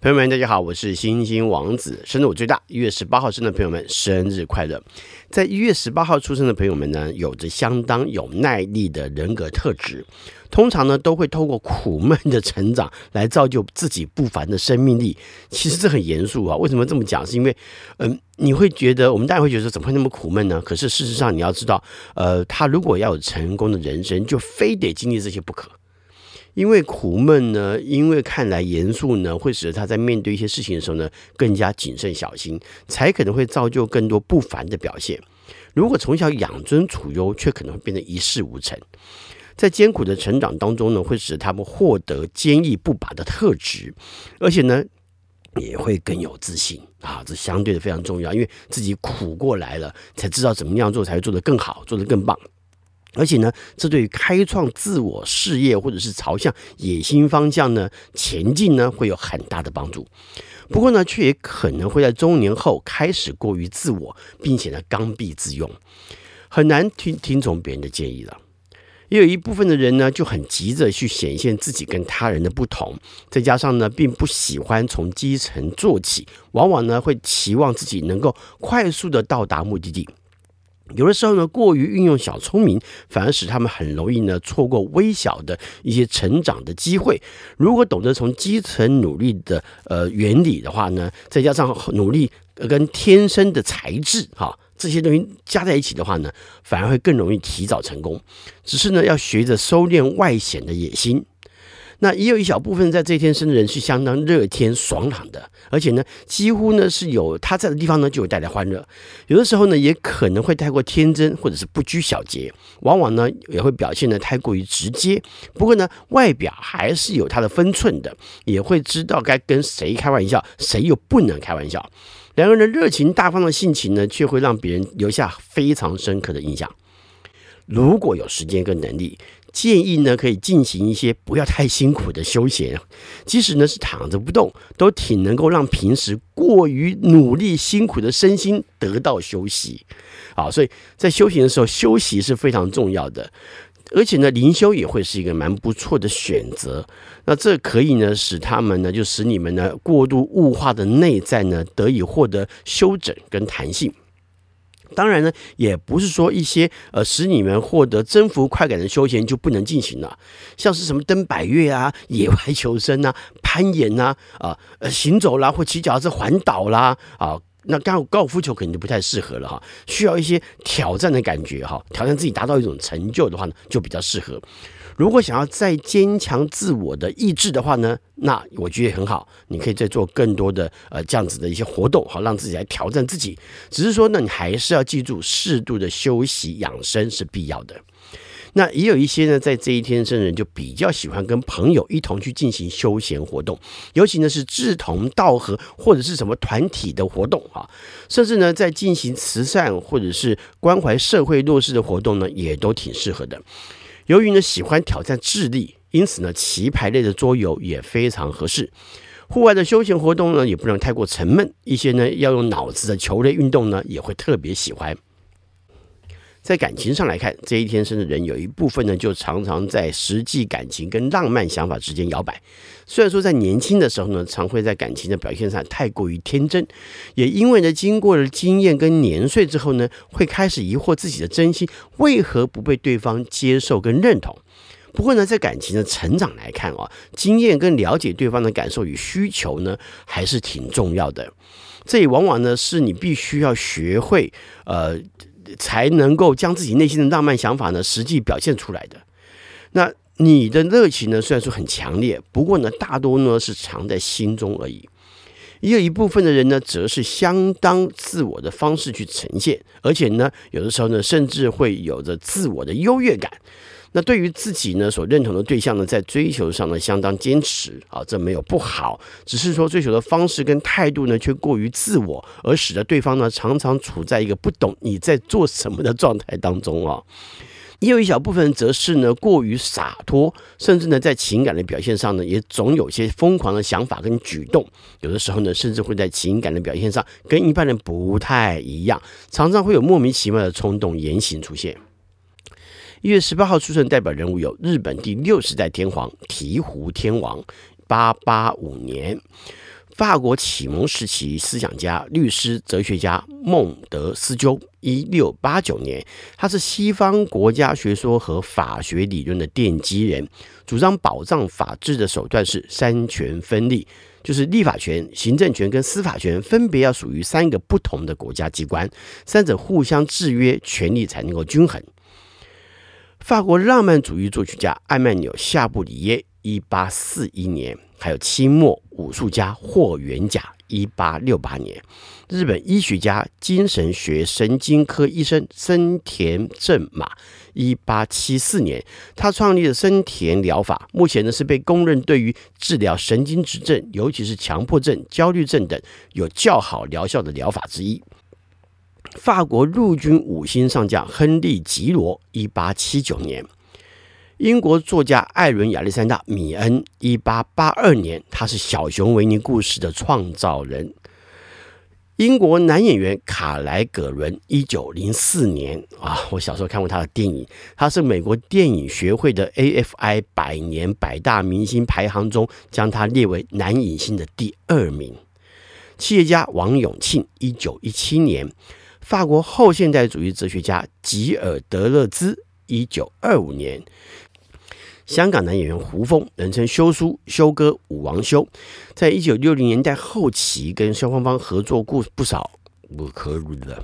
朋友们，大家好，我是星星王子。生日我最大，一月十八号生的朋友们，生日快乐！在一月十八号出生的朋友们呢，有着相当有耐力的人格特质，通常呢都会透过苦闷的成长来造就自己不凡的生命力。其实这很严肃啊，为什么这么讲？是因为，嗯、你会觉得我们大家会觉得怎么会那么苦闷呢？可是事实上你要知道，呃，他如果要有成功的人生，就非得经历这些不可。因为苦闷呢，因为看来严肃呢，会使得他在面对一些事情的时候呢，更加谨慎小心，才可能会造就更多不凡的表现。如果从小养尊处优，却可能会变得一事无成。在艰苦的成长当中呢，会使他们获得坚毅不拔的特质，而且呢，也会更有自信啊，这相对的非常重要，因为自己苦过来了，才知道怎么样做才会做得更好，做得更棒。而且呢，这对于开创自我事业或者是朝向野心方向呢前进呢，会有很大的帮助。不过呢，却也可能会在中年后开始过于自我，并且呢刚愎自用，很难听听从别人的建议了。也有一部分的人呢，就很急着去显现自己跟他人的不同，再加上呢，并不喜欢从基层做起，往往呢会期望自己能够快速的到达目的地。有的时候呢，过于运用小聪明，反而使他们很容易呢错过微小的一些成长的机会。如果懂得从基层努力的呃原理的话呢，再加上努力跟天生的才智哈这些东西加在一起的话呢，反而会更容易提早成功。只是呢，要学着收敛外显的野心。那也有一小部分在这天生的人是相当热天爽朗的，而且呢，几乎呢是有他在的地方呢就会带来欢乐。有的时候呢，也可能会太过天真或者是不拘小节，往往呢也会表现得太过于直接。不过呢，外表还是有他的分寸的，也会知道该跟谁开玩笑，谁又不能开玩笑。两个人的热情大方的性情呢，却会让别人留下非常深刻的印象。如果有时间跟能力，建议呢，可以进行一些不要太辛苦的休闲，即使呢是躺着不动，都挺能够让平时过于努力辛苦的身心得到休息。好，所以在修行的时候，休息是非常重要的，而且呢，灵修也会是一个蛮不错的选择。那这可以呢，使他们呢，就使你们呢过度物化的内在呢，得以获得休整跟弹性。当然呢，也不是说一些呃使你们获得征服快感的休闲就不能进行了，像是什么登百越啊、野外求生啊、攀岩呐、啊、啊呃行走啦或骑脚踏车环岛啦啊，那刚高尔夫球肯定就不太适合了哈，需要一些挑战的感觉哈，挑战自己达到一种成就的话呢，就比较适合。如果想要再坚强自我的意志的话呢，那我觉得很好，你可以再做更多的呃这样子的一些活动，好让自己来挑战自己。只是说呢，你还是要记住，适度的休息养生是必要的。那也有一些呢，在这一天生人就比较喜欢跟朋友一同去进行休闲活动，尤其呢是志同道合或者是什么团体的活动啊，甚至呢在进行慈善或者是关怀社会弱势的活动呢，也都挺适合的。由于呢喜欢挑战智力，因此呢棋牌类的桌游也非常合适。户外的休闲活动呢也不能太过沉闷，一些呢要用脑子的球类运动呢也会特别喜欢。在感情上来看，这一天生的人有一部分呢，就常常在实际感情跟浪漫想法之间摇摆。虽然说在年轻的时候呢，常会在感情的表现上太过于天真，也因为呢，经过了经验跟年岁之后呢，会开始疑惑自己的真心为何不被对方接受跟认同。不过呢，在感情的成长来看啊，经验跟了解对方的感受与需求呢，还是挺重要的。这也往往呢，是你必须要学会呃。才能够将自己内心的浪漫想法呢，实际表现出来的。那你的热情呢，虽然说很强烈，不过呢，大多呢是藏在心中而已。也有一部分的人呢，则是相当自我的方式去呈现，而且呢，有的时候呢，甚至会有着自我的优越感。那对于自己呢，所认同的对象呢，在追求上呢，相当坚持啊，这没有不好，只是说追求的方式跟态度呢，却过于自我，而使得对方呢，常常处在一个不懂你在做什么的状态当中啊。也有一小部分则是呢，过于洒脱，甚至呢，在情感的表现上呢，也总有些疯狂的想法跟举动，有的时候呢，甚至会在情感的表现上跟一般人不太一样，常常会有莫名其妙的冲动言行出现。一月十八号出生代表人物有日本第六十代天皇醍醐天王，八八五年；法国启蒙时期思想家、律师、哲学家孟德斯鸠，一六八九年，他是西方国家学说和法学理论的奠基人，主张保障法治的手段是三权分立，就是立法权、行政权跟司法权分别要属于三个不同的国家机关，三者互相制约，权力才能够均衡。法国浪漫主义作曲家艾曼纽·夏布里耶，一八四一年。还有清末武术家霍元甲，一八六八年；日本医学家、精神学神经科医生森田正马，一八七四年，他创立了森田疗法，目前呢是被公认对于治疗神经质症，尤其是强迫症、焦虑症等有较好疗效的疗法之一。法国陆军五星上将亨利·吉罗，一八七九年。英国作家艾伦·亚历山大·米恩，一八八二年，他是小熊维尼故事的创造人。英国男演员卡莱·葛伦，一九零四年啊，我小时候看过他的电影，他是美国电影学会的 AFI 百年百大明星排行中，将他列为男影星的第二名。企业家王永庆，一九一七年，法国后现代主义哲学家吉尔·德勒兹，一九二五年。香港男演员胡枫，人称修书、修哥、武王修，在一九六零年代后期跟萧芳芳合作过不少不可如的。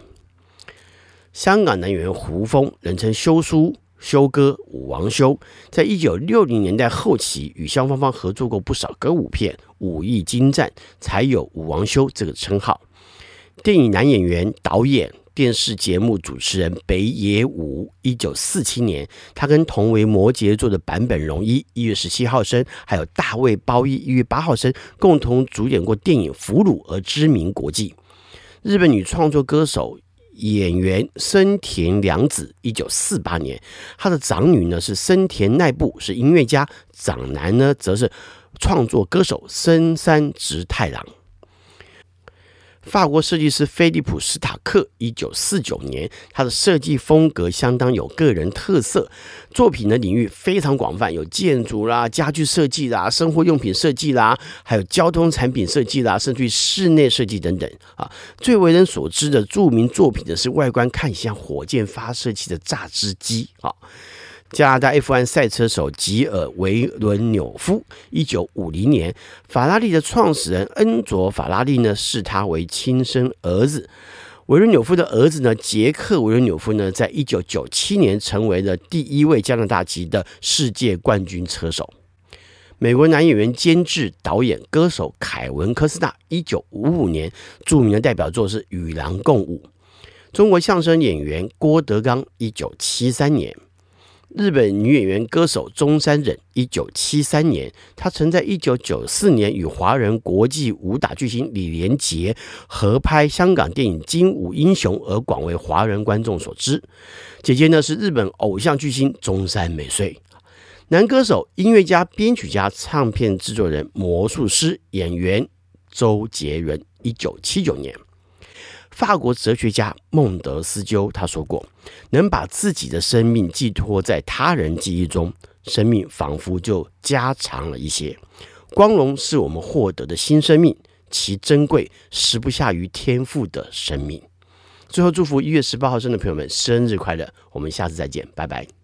香港男演员胡枫，人称修书、修哥、武王修，在一九六零年代后期与萧芳芳合作过不少歌舞片，武艺精湛，才有武王修这个称号。电影男演员、导演。电视节目主持人北野武，一九四七年，他跟同为摩羯座的坂本龙一，一月十七号生，还有大卫包一，一月八号生，共同主演过电影《俘虏》而知名国际。日本女创作歌手、演员森田凉子，一九四八年，她的长女呢是森田奈步，是音乐家；长男呢则是创作歌手森山直太郎。法国设计师菲利普·斯塔克，一九四九年，他的设计风格相当有个人特色，作品的领域非常广泛，有建筑啦、家具设计啦、生活用品设计啦，还有交通产品设计啦，甚至于室内设计等等啊。最为人所知的著名作品的是外观看起像火箭发射器的榨汁机啊。加拿大 F1 赛车手吉尔维伦纽夫，一九五零年，法拉利的创始人恩佐法拉利呢视他为亲生儿子。维伦纽夫的儿子呢，杰克维伦纽夫呢，在一九九七年成为了第一位加拿大籍的世界冠军车手。美国男演员、监制、导演、歌手凯文科斯纳，一九五五年，著名的代表作是《与狼共舞》。中国相声演员郭德纲，一九七三年。日本女演员、歌手中山忍，一九七三年，她曾在一九九四年与华人国际武打巨星李连杰合拍香港电影《精武英雄》，而广为华人观众所知。姐姐呢是日本偶像巨星中山美穗。男歌手、音乐家、编曲家、唱片制作人、魔术师、演员周杰伦，一九七九年。法国哲学家孟德斯鸠他说过：“能把自己的生命寄托在他人记忆中，生命仿佛就加长了一些。光荣是我们获得的新生命，其珍贵实不下于天赋的生命。”最后，祝福一月十八号生的朋友们生日快乐！我们下次再见，拜拜。